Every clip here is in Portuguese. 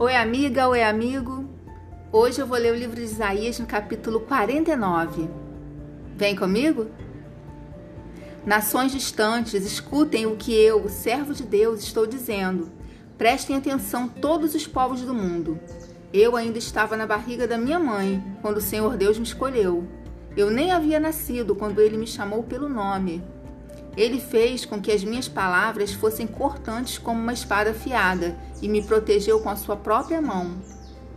Oi, amiga, oi, amigo. Hoje eu vou ler o livro de Isaías no capítulo 49. Vem comigo? Nações distantes, escutem o que eu, servo de Deus, estou dizendo. Prestem atenção todos os povos do mundo. Eu ainda estava na barriga da minha mãe quando o Senhor Deus me escolheu. Eu nem havia nascido quando ele me chamou pelo nome. Ele fez com que as minhas palavras fossem cortantes como uma espada afiada e me protegeu com a sua própria mão.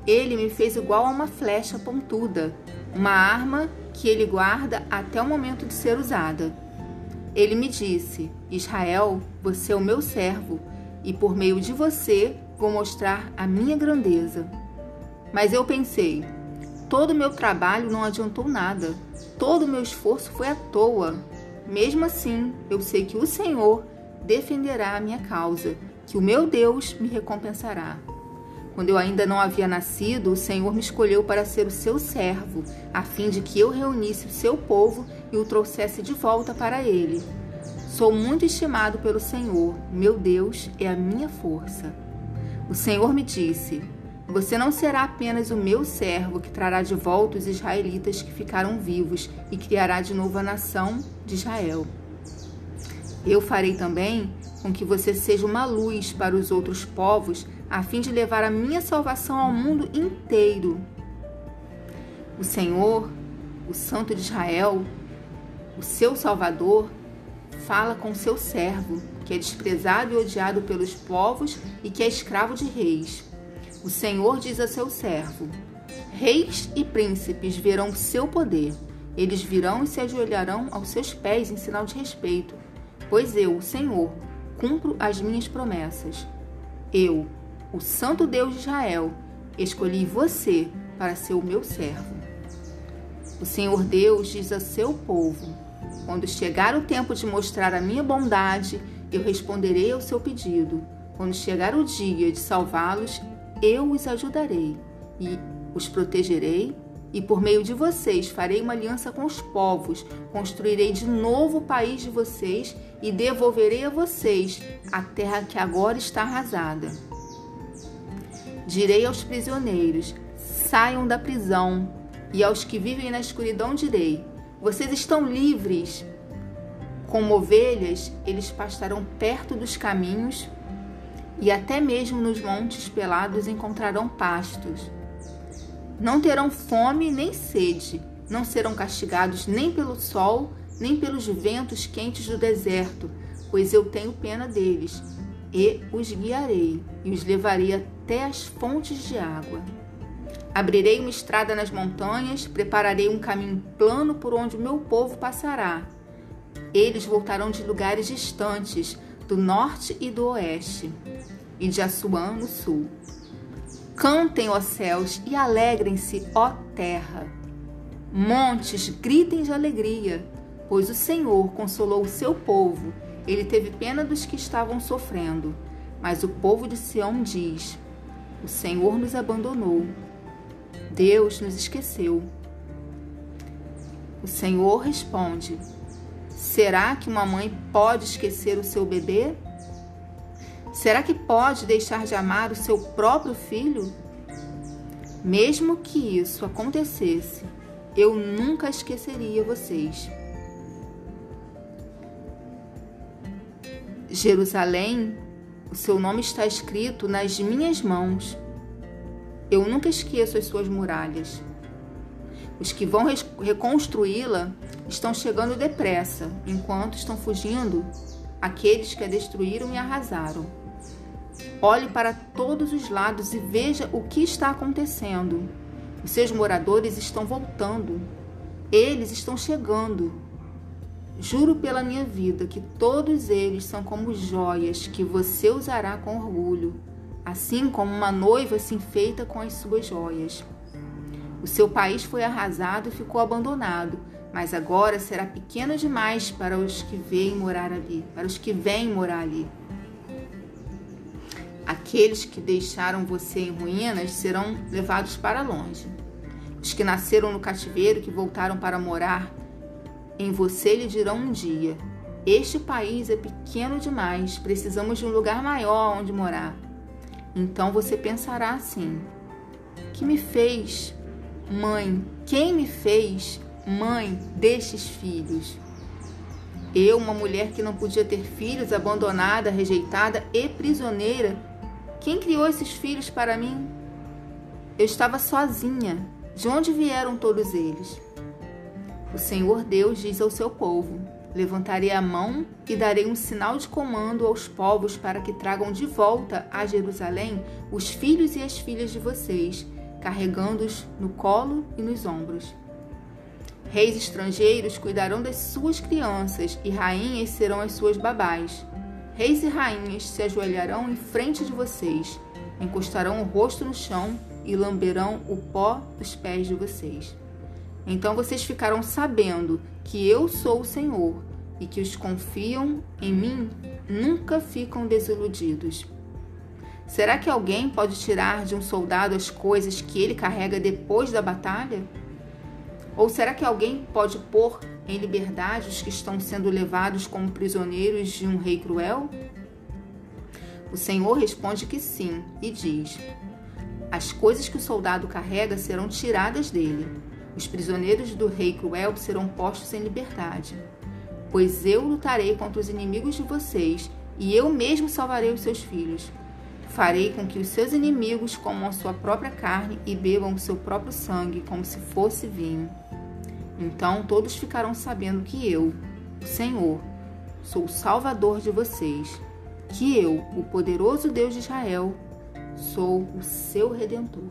Ele me fez igual a uma flecha pontuda, uma arma que ele guarda até o momento de ser usada. Ele me disse: Israel, você é o meu servo, e por meio de você vou mostrar a minha grandeza. Mas eu pensei: todo o meu trabalho não adiantou nada, todo o meu esforço foi à toa. Mesmo assim, eu sei que o Senhor defenderá a minha causa, que o meu Deus me recompensará. Quando eu ainda não havia nascido, o Senhor me escolheu para ser o seu servo, a fim de que eu reunisse o seu povo e o trouxesse de volta para ele. Sou muito estimado pelo Senhor, meu Deus é a minha força. O Senhor me disse: você não será apenas o meu servo que trará de volta os israelitas que ficaram vivos e criará de novo a nação de Israel. Eu farei também com que você seja uma luz para os outros povos, a fim de levar a minha salvação ao mundo inteiro. O Senhor, o Santo de Israel, o seu Salvador, fala com seu servo, que é desprezado e odiado pelos povos e que é escravo de reis. O Senhor diz a seu servo: Reis e príncipes verão seu poder. Eles virão e se ajoelharão aos seus pés em sinal de respeito, pois eu, o Senhor, cumpro as minhas promessas. Eu, o Santo Deus de Israel, escolhi você para ser o meu servo. O Senhor Deus diz a seu povo: Quando chegar o tempo de mostrar a minha bondade, eu responderei ao seu pedido. Quando chegar o dia de salvá-los, eu os ajudarei e os protegerei, e por meio de vocês farei uma aliança com os povos, construirei de novo o país de vocês e devolverei a vocês a terra que agora está arrasada. Direi aos prisioneiros: saiam da prisão, e aos que vivem na escuridão direi: vocês estão livres. Como ovelhas, eles pastarão perto dos caminhos e até mesmo nos montes pelados encontrarão pastos. Não terão fome nem sede, não serão castigados nem pelo sol, nem pelos ventos quentes do deserto, pois eu tenho pena deles, e os guiarei, e os levarei até as fontes de água. Abrirei uma estrada nas montanhas, prepararei um caminho plano por onde o meu povo passará. Eles voltarão de lugares distantes, do norte e do oeste, e de Assuã no sul. Cantem, ó céus, e alegrem-se, ó terra. Montes, gritem de alegria, pois o Senhor consolou o seu povo. Ele teve pena dos que estavam sofrendo. Mas o povo de Sião diz: O Senhor nos abandonou. Deus nos esqueceu. O Senhor responde: Será que uma mãe pode esquecer o seu bebê? Será que pode deixar de amar o seu próprio filho? Mesmo que isso acontecesse, eu nunca esqueceria vocês. Jerusalém, o seu nome está escrito nas minhas mãos. Eu nunca esqueço as suas muralhas. Os que vão reconstruí-la estão chegando depressa, enquanto estão fugindo aqueles que a destruíram e arrasaram. Olhe para todos os lados e veja o que está acontecendo. Os seus moradores estão voltando. Eles estão chegando. Juro pela minha vida que todos eles são como joias que você usará com orgulho, assim como uma noiva se enfeita com as suas joias. O seu país foi arrasado e ficou abandonado, mas agora será pequeno demais para os que vêm morar ali, para os que vêm morar ali. Aqueles que deixaram você em ruínas serão levados para longe. Os que nasceram no cativeiro, que voltaram para morar em você, lhe dirão um dia: Este país é pequeno demais, precisamos de um lugar maior onde morar. Então você pensará assim: que me fez, mãe? Quem me fez mãe destes filhos? Eu, uma mulher que não podia ter filhos, abandonada, rejeitada e prisioneira, quem criou esses filhos para mim? Eu estava sozinha. De onde vieram todos eles? O Senhor Deus diz ao seu povo: Levantarei a mão e darei um sinal de comando aos povos para que tragam de volta a Jerusalém os filhos e as filhas de vocês, carregando-os no colo e nos ombros. Reis estrangeiros cuidarão das suas crianças e rainhas serão as suas babás. Reis e rainhas se ajoelharão em frente de vocês, encostarão o rosto no chão e lamberão o pó dos pés de vocês. Então vocês ficarão sabendo que eu sou o Senhor e que os confiam em mim nunca ficam desiludidos. Será que alguém pode tirar de um soldado as coisas que ele carrega depois da batalha? Ou será que alguém pode pôr em liberdade os que estão sendo levados como prisioneiros de um rei cruel? O Senhor responde que sim e diz: As coisas que o soldado carrega serão tiradas dele. Os prisioneiros do rei cruel serão postos em liberdade. Pois eu lutarei contra os inimigos de vocês e eu mesmo salvarei os seus filhos. Farei com que os seus inimigos comam a sua própria carne e bebam o seu próprio sangue, como se fosse vinho. Então todos ficarão sabendo que eu, o Senhor, sou o Salvador de vocês, que eu, o poderoso Deus de Israel, sou o seu redentor.